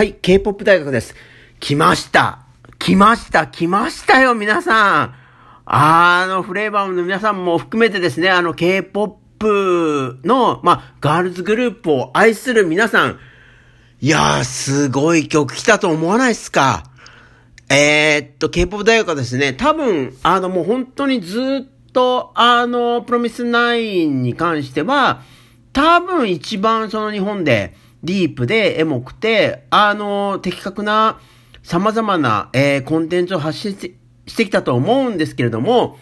はい、K-POP 大学です。来ました。来ました。来ましたよ、皆さん。あの、フレーバーの皆さんも含めてですね、あの、K-POP の、まあ、ガールズグループを愛する皆さん。いやー、すごい曲来たと思わないっすかえー、っと、K-POP 大学はですね、多分、あの、もう本当にずっと、あの、プロミスナインに関しては、多分一番その日本で、ディープでエモくて、あの、的確な様々な、えー、コンテンツを発信してきたと思うんですけれども、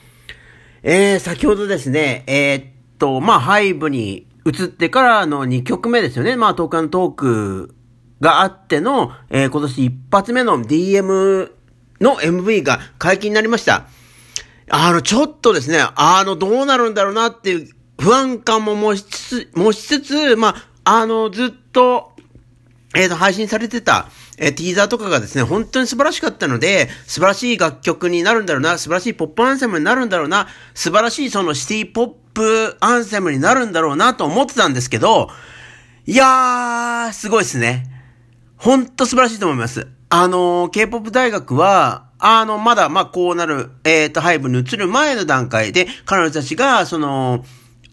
えー、先ほどですね、えー、っと、まあ、ハイブに移ってからの2曲目ですよね。まあ、トークトークがあっての、えー、今年一発目の DM の MV が解禁になりました。あの、ちょっとですね、あの、どうなるんだろうなっていう不安感も持ちつつ、持ちつつ、まあ、あの、ずっと、えっ、と、配信されてた、えー、ティーザーとかがですね、本当に素晴らしかったので、素晴らしい楽曲になるんだろうな、素晴らしいポップアンセムになるんだろうな、素晴らしいそのシティポップアンセムになるんだろうなと思ってたんですけど、いやー、すごいですね。ほんと素晴らしいと思います。あのー、K-POP 大学は、あの、まだ、まあ、こうなる、えっ、ー、と、ハイブに移る前の段階で、彼女たちが、その、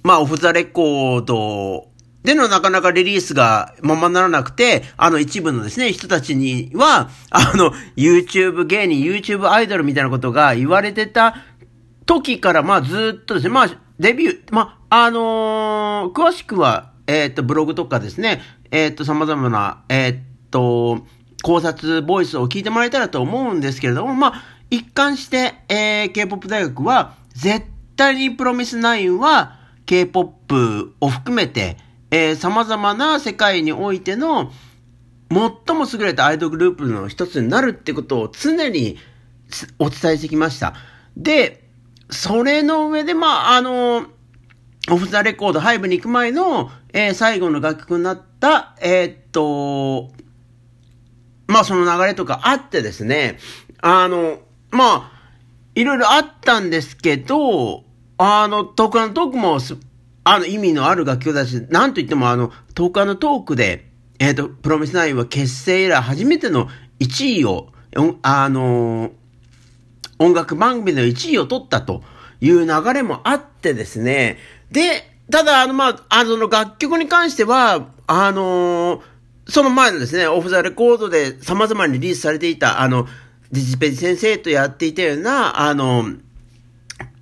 まあ、オフザレコードでのなかなかリリースがままならなくて、あの一部のですね、人たちには、あの、YouTube 芸人、YouTube アイドルみたいなことが言われてた時から、まあずっとですね、まあ、デビュー、まあ、あのー、詳しくは、えっ、ー、と、ブログとかですね、えっ、ー、と、様々な、えっと、考察ボイスを聞いてもらえたらと思うんですけれども、まあ、一貫して、えー、K-POP 大学は、絶対にプロミス9は、K-POP を含めて、えー、様々な世界においての最も優れたアイドルグループの一つになるってことを常にお伝えしてきました。で、それの上で、まあ、あの、オフザレコード、ハイブに行く前の、えー、最後の楽曲になった、えー、っと、まあ、その流れとかあってですね、あの、まあ、いろいろあったんですけど、あの、トークトークもあの意味のある楽曲だし、なんといってもあの、10日のトークで、えっ、ー、と、プロミスナインは結成以来初めての1位を、あのー、音楽番組の1位を取ったという流れもあってですね。で、ただ、あの、まあ、あの、楽曲に関しては、あのー、その前のですね、オフザレコードで様々にリリースされていた、あの、デジペジ先生とやっていたような、あの、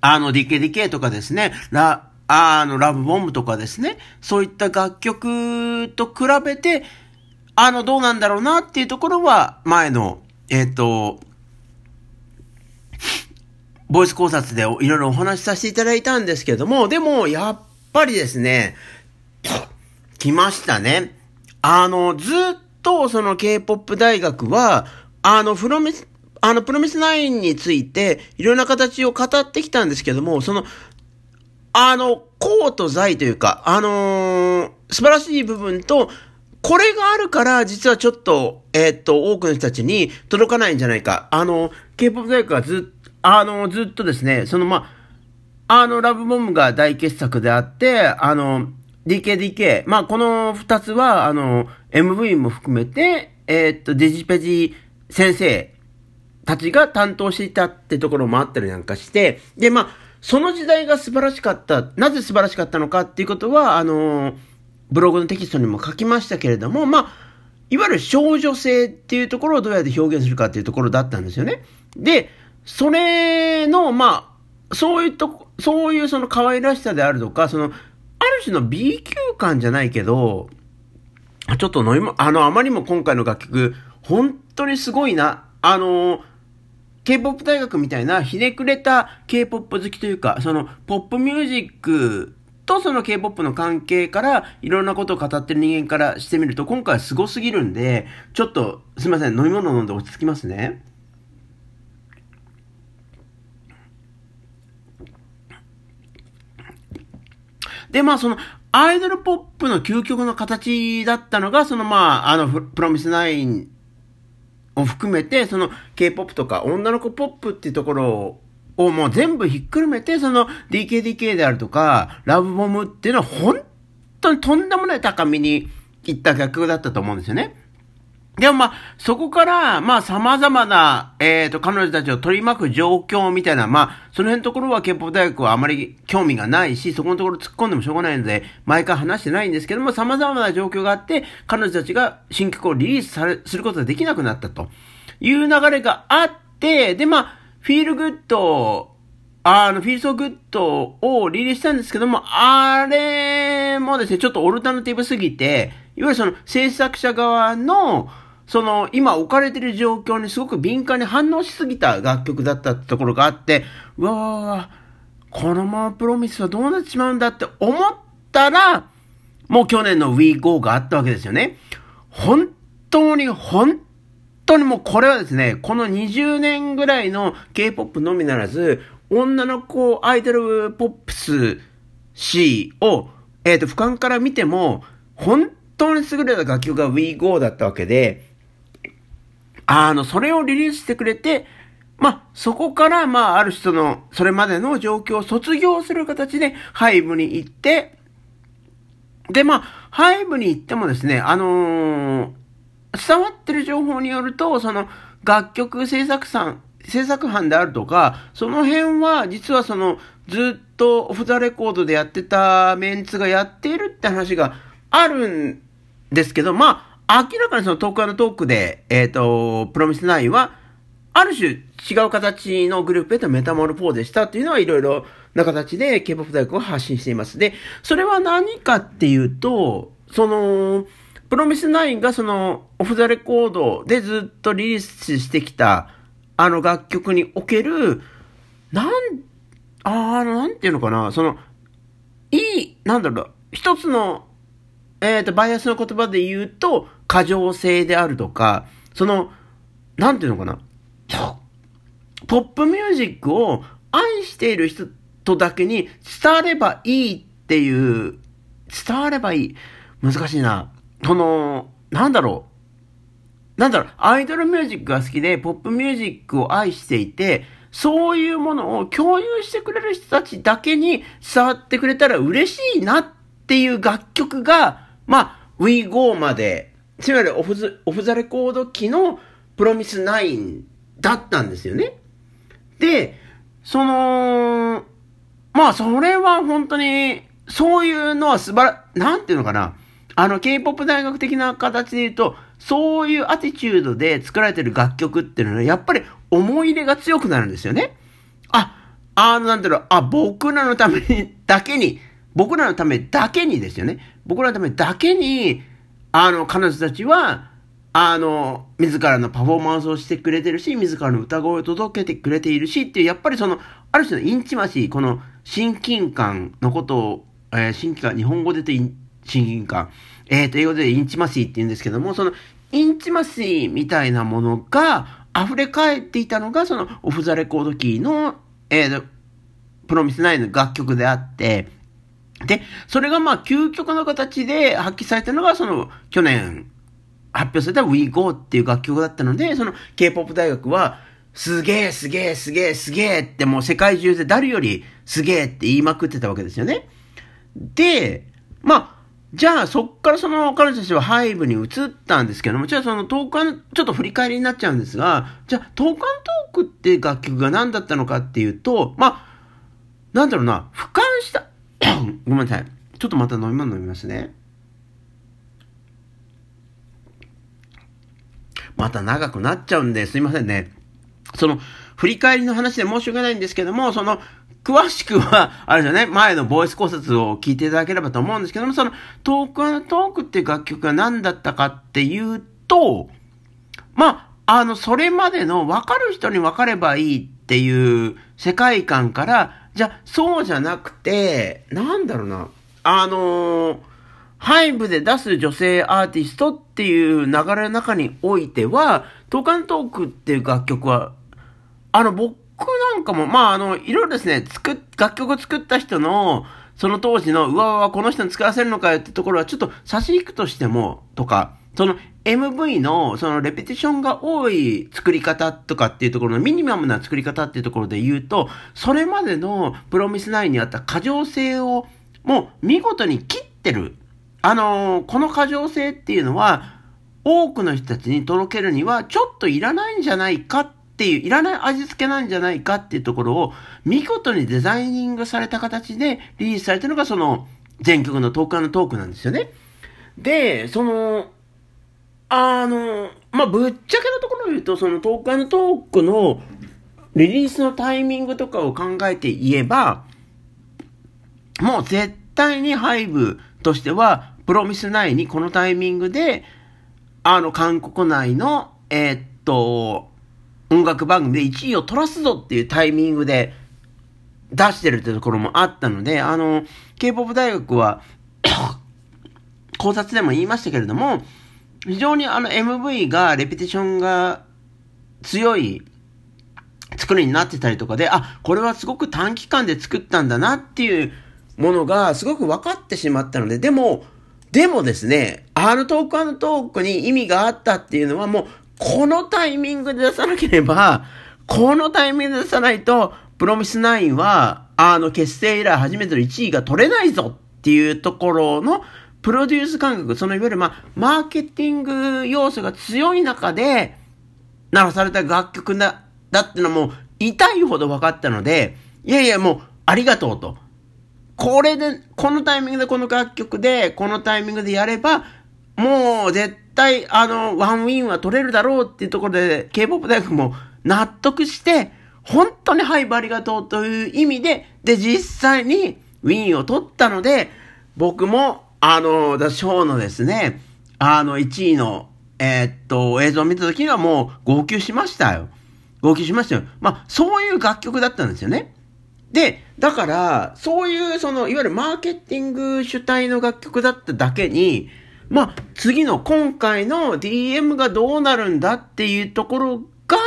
あの、DKDK とかですね、ラ、あの、ラブボムとかですね、そういった楽曲と比べて、あの、どうなんだろうなっていうところは、前の、えっ、ー、と、ボイス考察でいろいろお話しさせていただいたんですけども、でも、やっぱりですね、来ましたね。あの、ずっとその K-POP 大学は、あの、プロミス、あの、プロミスナインについて、いろんな形を語ってきたんですけども、その、あの、功と財というか、あのー、素晴らしい部分と、これがあるから、実はちょっと、えー、っと、多くの人たちに届かないんじゃないか。あの、K-POP 大学はず、あの、ずっとですね、その、まあ、あの、ラブボムが大傑作であって、あの、DKDK、まあ、この二つは、あの、MV も含めて、えー、っと、デジペジ先生たちが担当していたってところもあったりなんかして、で、まあ、その時代が素晴らしかった。なぜ素晴らしかったのかっていうことは、あの、ブログのテキストにも書きましたけれども、まあ、いわゆる少女性っていうところをどうやって表現するかっていうところだったんですよね。で、それの、まあ、そういうと、そういうその可愛らしさであるとか、その、ある種の B 級感じゃないけど、ちょっと飲みも、あの、あまりも今回の楽曲、本当にすごいな。あの K-POP 大学みたいなひねくれた K-POP 好きというか、そのポップミュージックとその K-POP の関係からいろんなことを語ってる人間からしてみると今回はすすぎるんで、ちょっとすいません、飲み物飲んで落ち着きますね。で、まあその、アイドルポップの究極の形だったのが、そのまあ、あの、プロミスナインを含めて、その K-POP とか女の子ポップっていうところをもう全部ひっくるめて、その DKDK であるとか、ラブボムっていうのは本当にとんでもない高みに行った逆だったと思うんですよね。でもまあ、そこから、まあ様々な、えっ、ー、と、彼女たちを取り巻く状況みたいな、まあ、その辺のところは憲法大学はあまり興味がないし、そこのところ突っ込んでもしょうがないので、毎回話してないんですけども、様々な状況があって、彼女たちが新曲をリリースされ、することができなくなったと。いう流れがあって、で、まあ、フィールグッド、あの、 Feel So Good をリリースしたんですけども、あれもですね、ちょっとオルタナティブすぎて、いわゆるその制作者側の、その、今置かれてる状況にすごく敏感に反応しすぎた楽曲だったってところがあって、うわわわこのままプロミスはどうなってしまうんだって思ったら、もう去年の We Go があったわけですよね。本当に、本当にもうこれはですね、この20年ぐらいの K-POP のみならず、女の子アイドルポップス C を、えっ、ー、と、俯瞰から見ても、本当に優れた楽曲が We Go だったわけで、あの、それをリリースしてくれて、ま、そこから、まあ、ある人の、それまでの状況を卒業する形で、ハイブに行って、で、まあ、ハイブに行ってもですね、あのー、伝わってる情報によると、その、楽曲制作さん、制作班であるとか、その辺は、実はその、ずっと off the record でやってたメンツがやっているって話があるんですけど、まあ、明らかにその Talk & Talk で、えっ、ー、と、プロミスナインは、ある種違う形のグループへとメタモルフォーゼしたっていうのはいろいろな形で K-POP 大学を発信しています。で、それは何かっていうと、その、プロミスナインがその、オフザレコードでずっとリリースしてきた、あの楽曲における、なん、あー、なんていうのかな、その、いい、なんだろう、一つのえっ、ー、と、バイアスの言葉で言うと、過剰性であるとか、その、なんていうのかな。ポップミュージックを愛している人とだけに伝わればいいっていう、伝わればいい。難しいな。その、なんだろう。なんだろう、アイドルミュージックが好きで、ポップミュージックを愛していて、そういうものを共有してくれる人たちだけに伝わってくれたら嬉しいなっていう楽曲が、まあ、We Go まで、つまりオフズ、オフザレコード機のプロミス9だったんですよね。で、その、まあ、それは本当に、そういうのは素晴ら、なんていうのかな。あの、K-POP 大学的な形で言うと、そういうアティチュードで作られてる楽曲っていうのは、やっぱり思い入れが強くなるんですよね。あ、あの、なんていうの、あ、僕らのために、だけに、僕らのためだけにですよね。僕らのためだけに、あの、彼女たちは、あの、自らのパフォーマンスをしてくれてるし、自らの歌声を届けてくれているしっていう、やっぱりその、ある種の intimacy、この親近感のことを、えー、親近感、日本語で言うと親近感、えっ、ー、と、英語で intimacy って言うんですけども、その、 intimacy みたいなものが溢れ返っていたのが、その、 Off the Record キーの、えっー、 fromis_9の楽曲であって、で、それがまあ究極の形で発揮されたのが、その去年発表された We Go っていう楽曲だったので、その K-POP 大学は、すげえすげえすげえすげえってもう世界中で誰よりすげえって言いまくってたわけですよね。で、まあ、じゃあそっからその彼女たちはハイブに移ったんですけども、じゃあそのトーカン、ちょっと振り返りになっちゃうんですが、じゃあトーカントークって楽曲が何だったのかっていうと、まあ、なんだろうな、俯瞰した、ごめんなさい。ちょっとまた飲み物飲みますね。また長くなっちゃうんですいませんね。その、振り返りの話で申し訳ないんですけども、その、詳しくは、あれじゃね、前のボイス考察を聞いていただければと思うんですけども、その、トークトークっていう楽曲が何だったかっていうと、まあ、あの、それまでの分かる人に分かればいいっていう世界観から、じゃあ、そうじゃなくて、なんだろうな。あのー、ハイブで出す女性アーティストっていう流れの中においては、トーカントークっていう楽曲は、あの、僕なんかも、まあ、あの、いろいろですね、作っ、楽曲を作った人の、その当時の、うわうわ、この人に作らせるのかよってところは、ちょっと差し引くとしても、とか、その MV のそのレペティションが多い作り方とかっていうところのミニマムな作り方っていうところで言うと、それまでのプロミス9にあった過剰性をもう見事に切ってる。あのー、この過剰性っていうのは、多くの人たちに届けるには、ちょっといらないんじゃないかっていう、いらない味付けなんじゃないかっていうところを、見事にデザイニングされた形でリリースされたのが、その、全曲のトークのトークなんですよね。で、その、あの、まあ、ぶっちゃけのところを言うと、そのトークのトークのリリースのタイミングとかを考えて言えば、もう絶対にハイブとしては、プロミス内にこのタイミングで、あの、韓国内の、えー、っと、音楽番組で1位を取らすぞっていうタイミングで出してるってところもあったので、あの、K-POP 大学は 考察でも言いましたけれども、非常にあの MV がレペティションが強い作りになってたりとかで、あ、これはすごく短期間で作ったんだなっていうものがすごく分かってしまったので、でも、でもですね、あのトークあのトークに意味があったっていうのはもう、このタイミングで出さなければ、このタイミングで出さないと、プロミス9は、あの結成以来初めての1位が取れないぞっていうところの、プロデュース感覚、そのいわゆるまあ、マーケティング要素が強い中で、鳴らされた楽曲だ、だってのも痛いほど分かったので、いやいやもう、ありがとうと。これで、このタイミングでこの楽曲で、このタイミングでやれば、もう絶対、あの、ワンウィンは取れるだろうっていうところで、K-POP 大学も納得して、本当にハイブありがとうという意味で、で、実際にウィンを取ったので、僕も、あの、ダショーのですね、あの、1位の、えー、っと、映像を見た時にはもう号泣しましたよ。号泣しましたよ。まあ、そういう楽曲だったんですよね。で、だから、そういう、その、いわゆるマーケティング主体の楽曲だっただけに、まあ、次の今回の DM がどうなるんだっていうところが、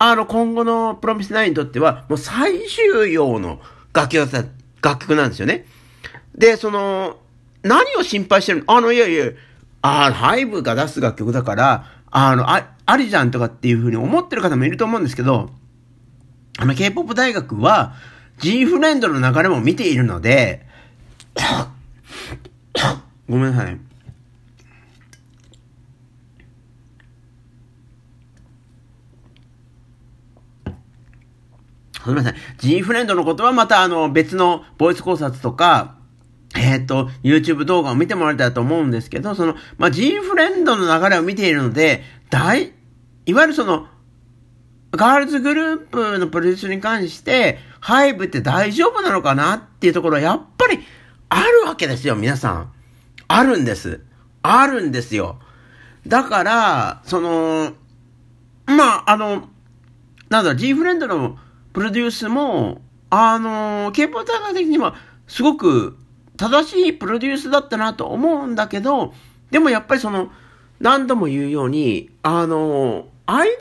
あの、今後のプロミスナインにとっては、もう最終用の楽曲だった、楽曲なんですよね。で、その、何を心配してるの？あの、いやいや、あの、ハイブが出す楽曲だから、あの、あ、ありじゃんとかっていうふうに思ってる方もいると思うんですけど、あの、K-POP 大学は、G フレンドの流れも見ているので、ごめんなさい。すみません。G フレンドのことはまたあの別のボイス考察とか、えっ、ー、と、YouTube 動画を見てもらいたいと思うんですけど、その、まあ、G フレンドの流れを見ているので、大、いわゆるその、ガールズグループのプロデュースに関して、ハイブって大丈夫なのかなっていうところはやっぱりあるわけですよ、皆さん。あるんです。あるんですよ。だから、その、まあ、あの、なんだろ、G フレンドのプロデュースも、あの、K-POP 大会的には、すごく正しいプロデュースだったなと思うんだけど、でもやっぱりその、何度も言うように、あの、アイドル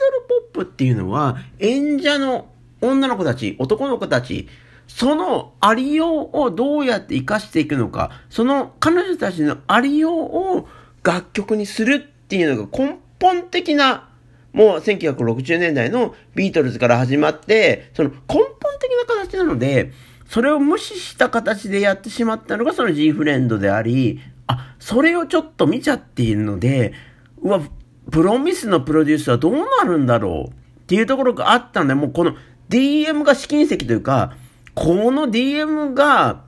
ポップっていうのは、演者の女の子たち、男の子たち、そのありようをどうやって活かしていくのか、その彼女たちのありようを楽曲にするっていうのが根本的なもう1960年代のビートルズから始まって、その根本的な形なので、それを無視した形でやってしまったのがその G フレンドであり、あ、それをちょっと見ちゃっているので、うわ、プロミスのプロデュースはどうなるんだろうっていうところがあったんで、もうこの DM が試金石というか、この DM が、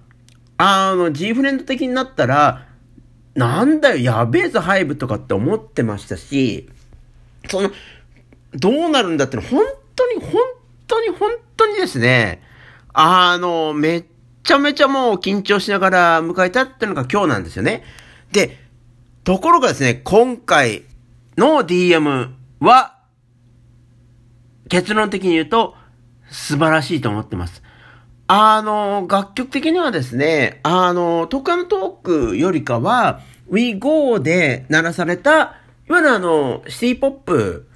あの、G フレンド的になったら、なんだよ、やべえぞ、ハイブとかって思ってましたし、その、どうなるんだっての、本当に、本当に、本当にですね、あの、めっちゃめちゃもう緊張しながら迎えたっていうのが今日なんですよね。で、ところがですね、今回の DM は、結論的に言うと、素晴らしいと思ってます。あの、楽曲的にはですね、あの、トークのトークよりかは、We Go で鳴らされた、いわゆるあの、シティポップ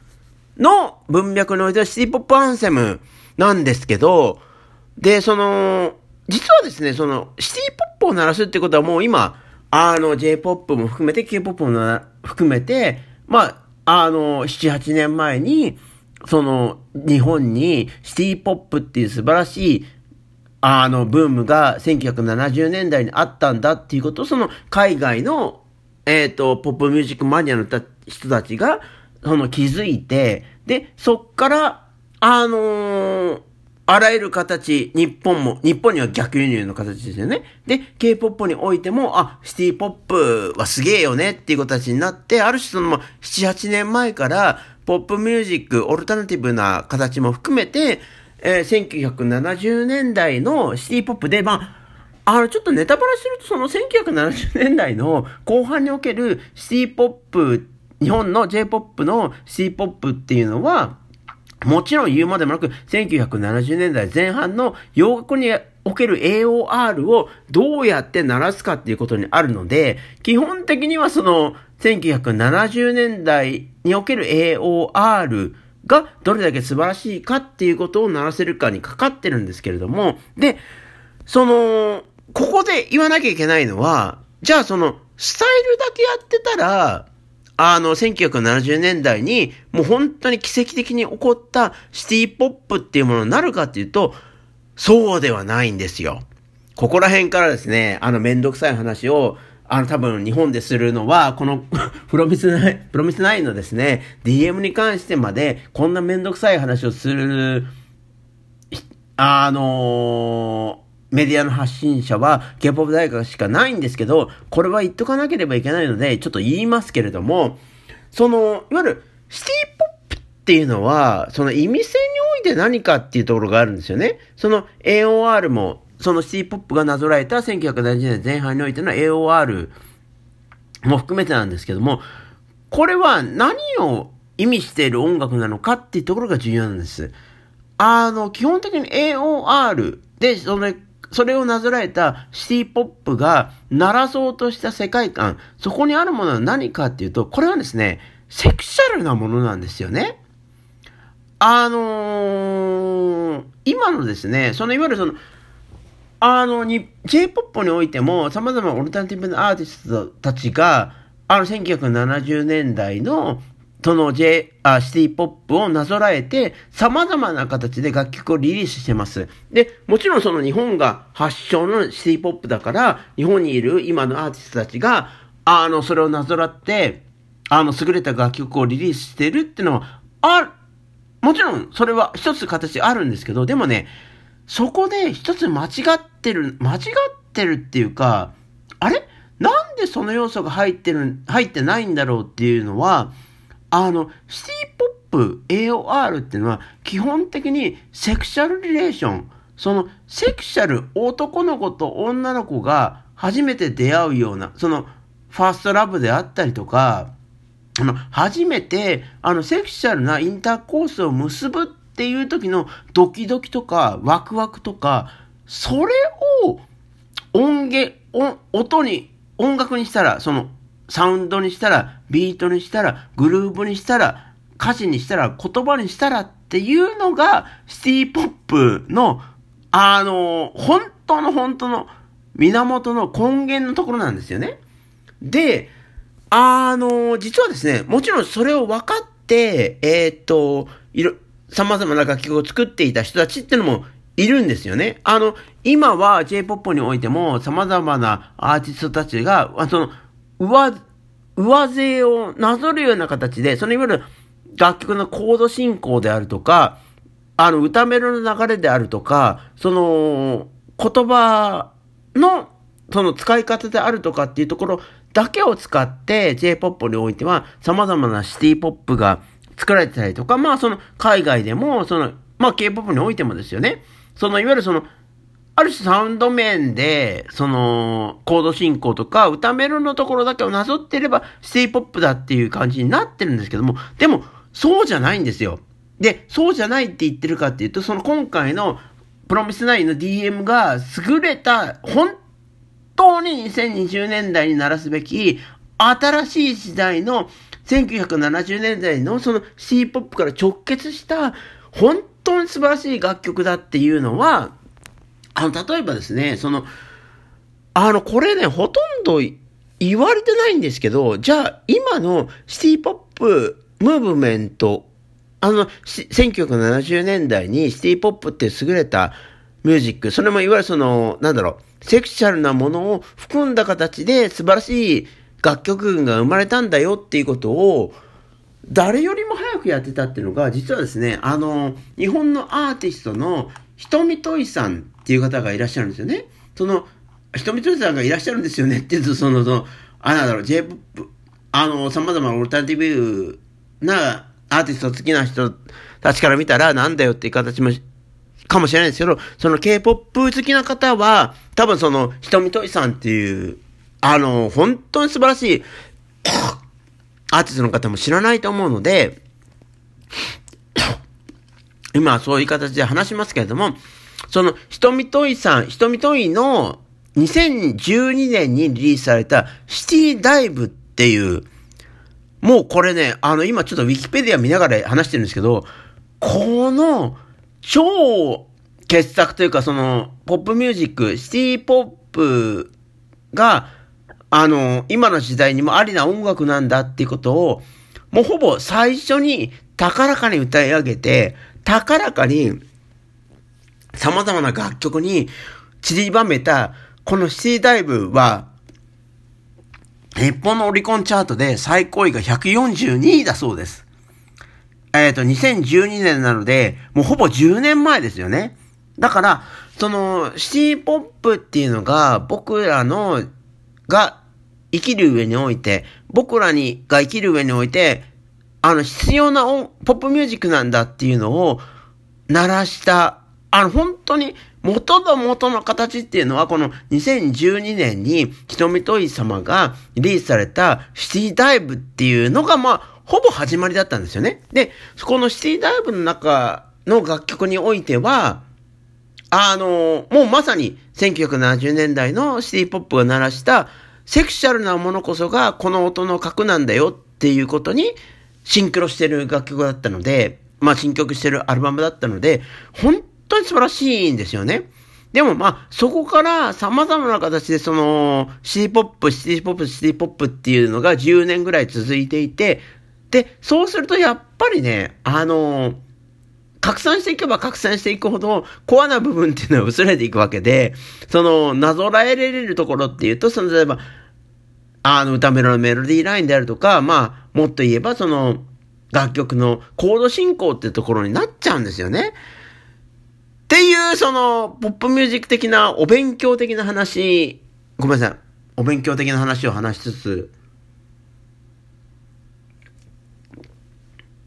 の文脈においてはシティポップアンセムなんですけど、で、その、実はですね、その、シティポップを鳴らすってことはもう今、あの、J-POP も含めて K-POP も含めて、まあ、あの、7、8年前に、その、日本にシティポップっていう素晴らしい、あの、ブームが1970年代にあったんだっていうことを、その、海外のえっ、と、ポップミュージックマニアの人たちが、その気づいて、で、そっから、あのー、あらゆる形、日本も、日本には逆輸入の形ですよね。で、K-POP においても、あ、シティポップはすげえよねっていう形になって、ある種その、7、8年前から、ポップミュージック、オルタナティブな形も含めて、えー、1970年代のシティポップで、まあ、あの、ちょっとネタバラすると、その1970年代の後半におけるシティポップ、日本の J-POP のシティポップっていうのは、もちろん言うまでもなく、1970年代前半の洋楽における AOR をどうやって鳴らすかっていうことにあるので、基本的にはその、1970年代における AOR がどれだけ素晴らしいかっていうことを鳴らせるかにかかってるんですけれども、で、その、ここで言わなきゃいけないのは、じゃあその、スタイルだけやってたら、あの、1970年代に、もう本当に奇跡的に起こったシティポップっていうものになるかっていうと、そうではないんですよ。ここら辺からですね、あの、めんどくさい話を、あの、多分日本でするのは、この プロミスナイ、プロミスナイのですね、DM に関してまで、こんなめんどくさい話をする、あのーメディアの発信者は K-POP 大学しかないんですけど、これは言っとかなければいけないので、ちょっと言いますけれども、その、いわゆるシティポップっていうのは、その意味性において何かっていうところがあるんですよね。その AOR も、そのシティポップがなぞらえた1970年前半においての AOR も含めてなんですけども、これは何を意味している音楽なのかっていうところが重要なんです。あの、基本的に AOR で、そのそれをなぞらえたシティポップが鳴らそうとした世界観、そこにあるものは何かっていうと、これはですね、セクシャルなものなんですよね。あのー、今のですね、そのいわゆるその、あの、J-POP においても様々なオルタナティブなアーティストたちが、あの、1970年代のその J、あ、シティポップをなぞらえて、様々な形で楽曲をリリースしてます。で、もちろんその日本が発祥のシティポップだから、日本にいる今のアーティストたちが、あの、それをなぞらって、あの、優れた楽曲をリリースしてるってのは、あ、もちろん、それは一つ形あるんですけど、でもね、そこで一つ間違ってる、間違ってるっていうか、あれ？なんでその要素が入ってる、入ってないんだろうっていうのは、あの、シティポップ AOR っていうのは基本的にセクシャルリレーション、そのセクシャル男の子と女の子が初めて出会うような、そのファーストラブであったりとか、あの、初めて、あの、セクシャルなインターコースを結ぶっていう時のドキドキとかワクワクとか、それを音源、音に、音楽にしたら、そのサウンドにしたら、ビートにしたら、グルーブにしたら、歌詞にしたら、言葉にしたらっていうのが、シティポップの、あの、本当の本当の源の根源のところなんですよね。で、あの、実はですね、もちろんそれを分かって、えー、と、いろ、様々な楽曲を作っていた人たちっていうのもいるんですよね。あの、今は J-POP においても様々なアーティストたちが、その、上、上背をなぞるような形で、そのいわゆる楽曲のコード進行であるとか、あの、歌メロの流れであるとか、その、言葉の、その使い方であるとかっていうところだけを使って J-POP においては様々なシティポップが作られてたりとか、まあその海外でも、その、まあ K-POP においてもですよね。そのいわゆるそのある種サウンド面で、その、コード進行とか、歌メロのところだけをなぞってれば、シティポップだっていう感じになってるんですけども、でも、そうじゃないんですよ。で、そうじゃないって言ってるかっていうと、その今回のプロミスナインの DM が優れた、本当に2020年代にならすべき、新しい時代の1970年代のその C ポップから直結した、本当に素晴らしい楽曲だっていうのは、あの、例えばですね、その、あの、これね、ほとんど言われてないんですけど、じゃあ、今のシティポップムーブメント、あの、1970年代にシティポップって優れたミュージック、それもいわゆるその、なんだろう、セクシャルなものを含んだ形で素晴らしい楽曲群が生まれたんだよっていうことを、誰よりも早くやってたっていうのが、実はですね、あの、日本のアーティストの瞳といさんっていう方がいらっしゃるんですよね。その、瞳とさんがいらっしゃるんですよねって言うと、その、その、あ、なんだろう、J-POP、あの、様々なオルタナティブなアーティスト好きな人たちから見たら、なんだよっていう形も、かもしれないですけど、その K-POP 好きな方は、多分その、瞳とさんっていう、あの、本当に素晴らしい アーティストの方も知らないと思うので、今はそういう形で話しますけれども、その、瞳といさん、瞳といの2012年にリリースされたシティダイブっていう、もうこれね、あの今ちょっとウィキペディア見ながら話してるんですけど、この超傑作というかそのポップミュージック、シティポップがあの、今の時代にもありな音楽なんだっていうことを、もうほぼ最初に高らかに歌い上げて、高らかに様々な楽曲に散りばめた、このシティダイブは、日本のオリコンチャートで最高位が142位だそうです。えっ、ー、と、2012年なので、もうほぼ10年前ですよね。だから、その、シティポップっていうのが、僕らの、が生きる上において、僕らに、が生きる上において、あの、必要な、ポップミュージックなんだっていうのを、鳴らした、あの、本当に、元の元の形っていうのは、この2012年に、瞳とい様がリリースされたシティダイブっていうのが、まあ、ほぼ始まりだったんですよね。で、そこのシティダイブの中の楽曲においては、あの、もうまさに1970年代のシティポップが鳴らしたセクシャルなものこそがこの音の核なんだよっていうことにシンクロしてる楽曲だったので、まあシンクロしてるアルバムだったので、本当に素晴らしいんですよね。でもまあ、そこから様々な形でその、シティポップ、シティポップ、シティポップっていうのが10年ぐらい続いていて、で、そうするとやっぱりね、あの拡散していけば拡散していくほど、コアな部分っていうのは薄れていくわけで、その、なぞらえられるところっていうと、その、例えば、あの、歌メロのメロディーラインであるとか、まあ、もっと言えば、その、楽曲のコード進行っていうところになっちゃうんですよね。っていう、その、ポップミュージック的な、お勉強的な話、ごめんなさい。お勉強的な話を話しつつ、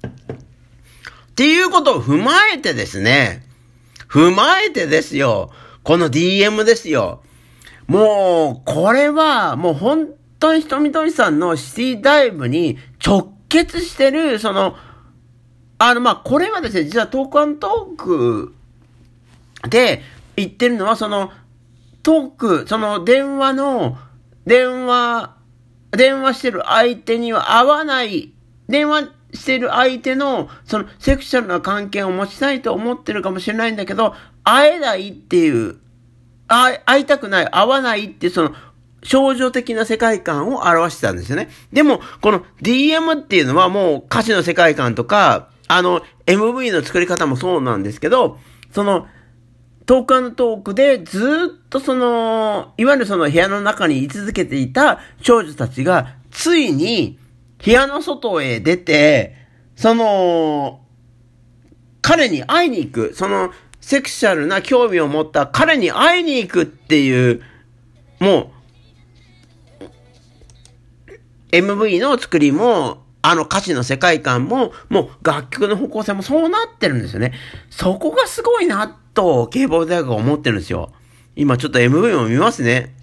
っていうことを踏まえてですね、踏まえてですよ、この DM ですよ。もう、これは、もう本当に瞳鳥さんのシティダイブに直結してる、その、あの、ま、これはですね、実はトークアントークで言ってるのは、その、トーク、その電話の、電話、電話してる相手には合わない、電話してる相手の、そのセクシャルな関係を持ちたいと思ってるかもしれないんだけど、会えないっていう、会いたくない、会わないっていう、その、少女的な世界観を表してたんですよね。でも、この DM っていうのはもう歌詞の世界観とか、あの、MV の作り方もそうなんですけど、その、トークトークでずっとその、いわゆるその部屋の中に居続けていた少女たちが、ついに、部屋の外へ出て、その、彼に会いに行く、その、セクシャルな興味を持った彼に会いに行くっていう、もう、MV の作りも、あの歌詞の世界観も、もう楽曲の方向性もそうなってるんですよね。そこがすごいな、と、警棒大学は思ってるんですよ。今ちょっと MV も見ますね。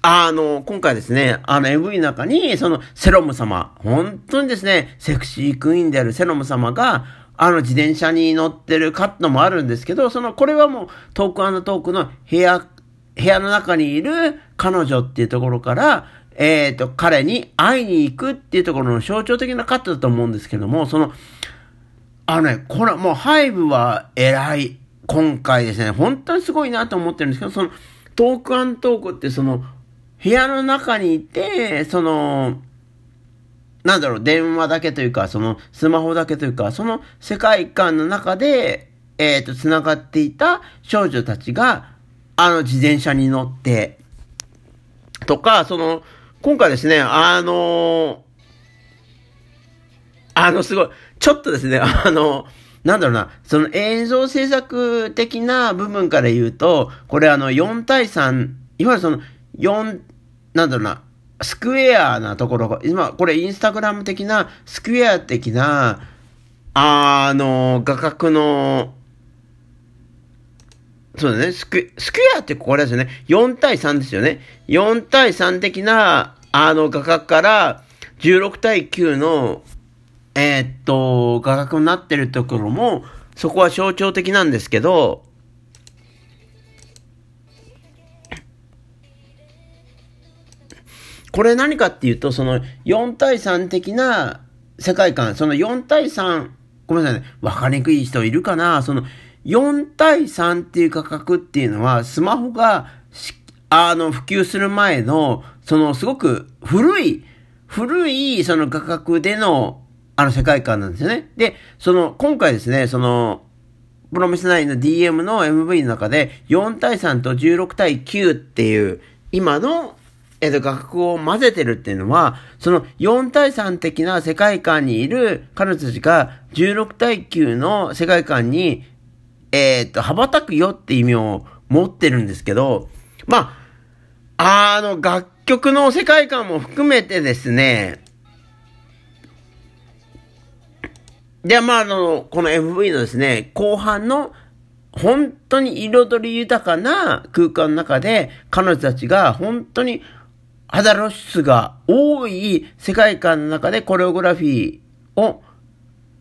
あの、今回ですね、あの MV の中に、そのセロム様、本当にですね、セクシークイーンであるセロム様が、あの自転車に乗ってるカットもあるんですけど、その、これはもうトークトークの部屋、部屋の中にいる彼女っていうところから、えっ、ー、と、彼に会いに行くっていうところの象徴的なカットだと思うんですけども、その、あのね、これもうハイブは偉い。今回ですね、本当にすごいなと思ってるんですけど、その、トークアントークってその、部屋の中にいて、その、なんだろう、電話だけというか、その、スマホだけというか、その世界観の中で、えっ、ー、と、繋がっていた少女たちが、あの、自転車に乗って、とか、その、今回ですね、あのあの、すごい、ちょっとですね、あの、なんだろうな、その映像制作的な部分から言うと、これあの4対3、いわゆるその4、なんだろうな、スクエアなところが、今、これインスタグラム的な、スクエア的な、あの、画角の、そうだね、スク、スクエアってこれですよね。4対3ですよね。4対3的な、あの画角から、16対9のえー、っと、画角になってるところも、そこは象徴的なんですけど、これ何かっていうと、その4対3的な世界観、その4対3、ごめんなさいね、わかりにくい人いるかな？その4対3っていう画角っていうのは、スマホが、あの、普及する前の、そのすごく古い、古いその画角でのあの世界観なんですよね。で、その、今回ですね、その、プロミス9の DM の MV の中で、4対3と16対9っていう、今の、えっと、楽譜を混ぜてるっていうのは、その4対3的な世界観にいる彼女たちが16対9の世界観に、えー、と、羽ばたくよって意味を持ってるんですけど、まあ、あの、楽曲の世界観も含めてですね、で、まあ、あの、この MV のですね、後半の本当に彩り豊かな空間の中で、彼女たちが本当に肌露出が多い世界観の中でコレオグラフィーを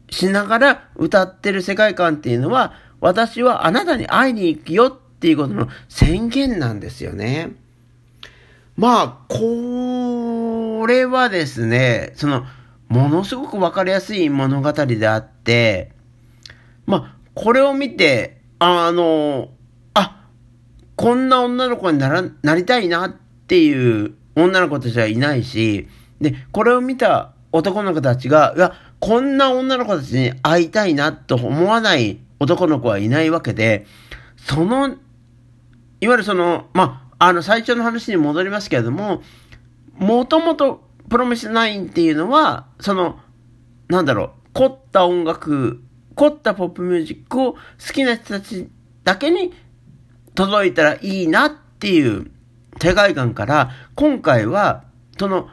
しながら歌ってる世界観っていうのは、私はあなたに会いに行くよっていうことの宣言なんですよね。まあ、これはですね、その、ものすごくわかりやすい物語であって、まあ、これを見て、あの、あ、こんな女の子になら、なりたいなっていう女の子たちはいないし、で、これを見た男の子たちが、いや、こんな女の子たちに会いたいなと思わない男の子はいないわけで、その、いわゆるその、まあ、あの、最初の話に戻りますけれども、もともとプロミスナインっていうのは、その、なんだろう、凝った音楽、凝ったポップミュージックを好きな人たちだけに届いたらいいなっていう世界観から、今回は、その、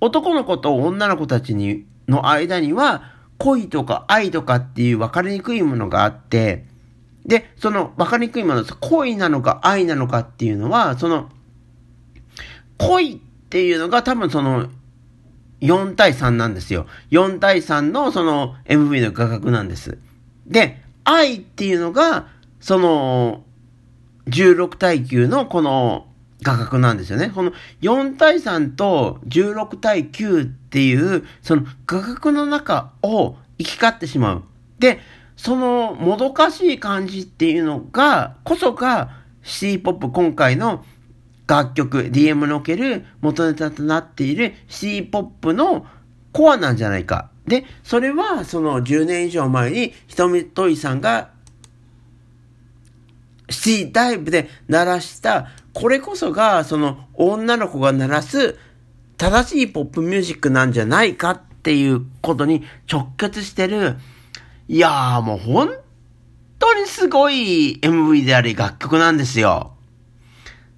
男の子と女の子たちに、の間には、恋とか愛とかっていう分かりにくいものがあって、で、その分かりにくいもの、恋なのか愛なのかっていうのは、その、恋っていうのが多分その4対3なんですよ。4対3のその MV の画角なんです。で、愛っていうのがその16対9のこの画角なんですよね。この4対3と16対9っていうその画角の中を行き交ってしまう。で、そのもどかしい感じっていうのが、こそがシティポップ今回の楽曲、DM における元ネタとなっている C ポップのコアなんじゃないか。で、それはその10年以上前にひとみといさんが C タイプで鳴らした、これこそがその女の子が鳴らす正しいポップミュージックなんじゃないかっていうことに直結してる、いやーもう本当にすごい MV であり楽曲なんですよ。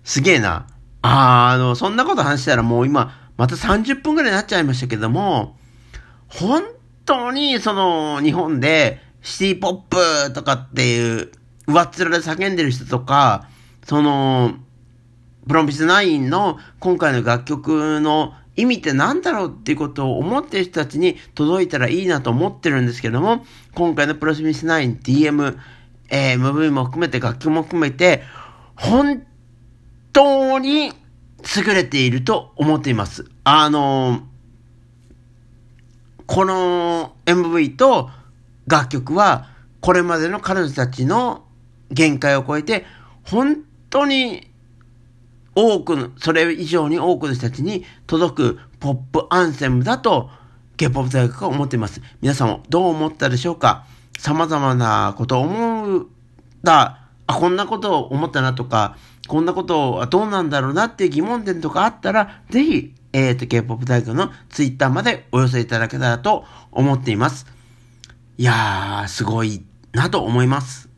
すげえな。ああの、そんなこと話したらもう今、また30分くらいになっちゃいましたけども、本当にその日本でシティポップとかっていう上っ面で叫んでる人とか、その、プロミスナインの今回の楽曲の意味って何だろうっていうことを思ってる人たちに届いたらいいなと思ってるんですけども、今回のプロミスナイン DM、えー、MV も含めて楽曲も含めて、本当に優れていると思っています。あの、この MV と楽曲は、これまでの彼女たちの限界を超えて、本当に多くの、それ以上に多くの人たちに届くポップアンセムだと、K-POP 大学は思っています。皆さんもどう思ったでしょうか？様々なことを思うだあ、こんなことを思ったなとか、こんなことはどうなんだろうなっていう疑問点とかあったら、ぜひ、えっ、ー、と、K-POP 大学のツイッターまでお寄せいただけたらと思っています。いやー、すごいなと思います。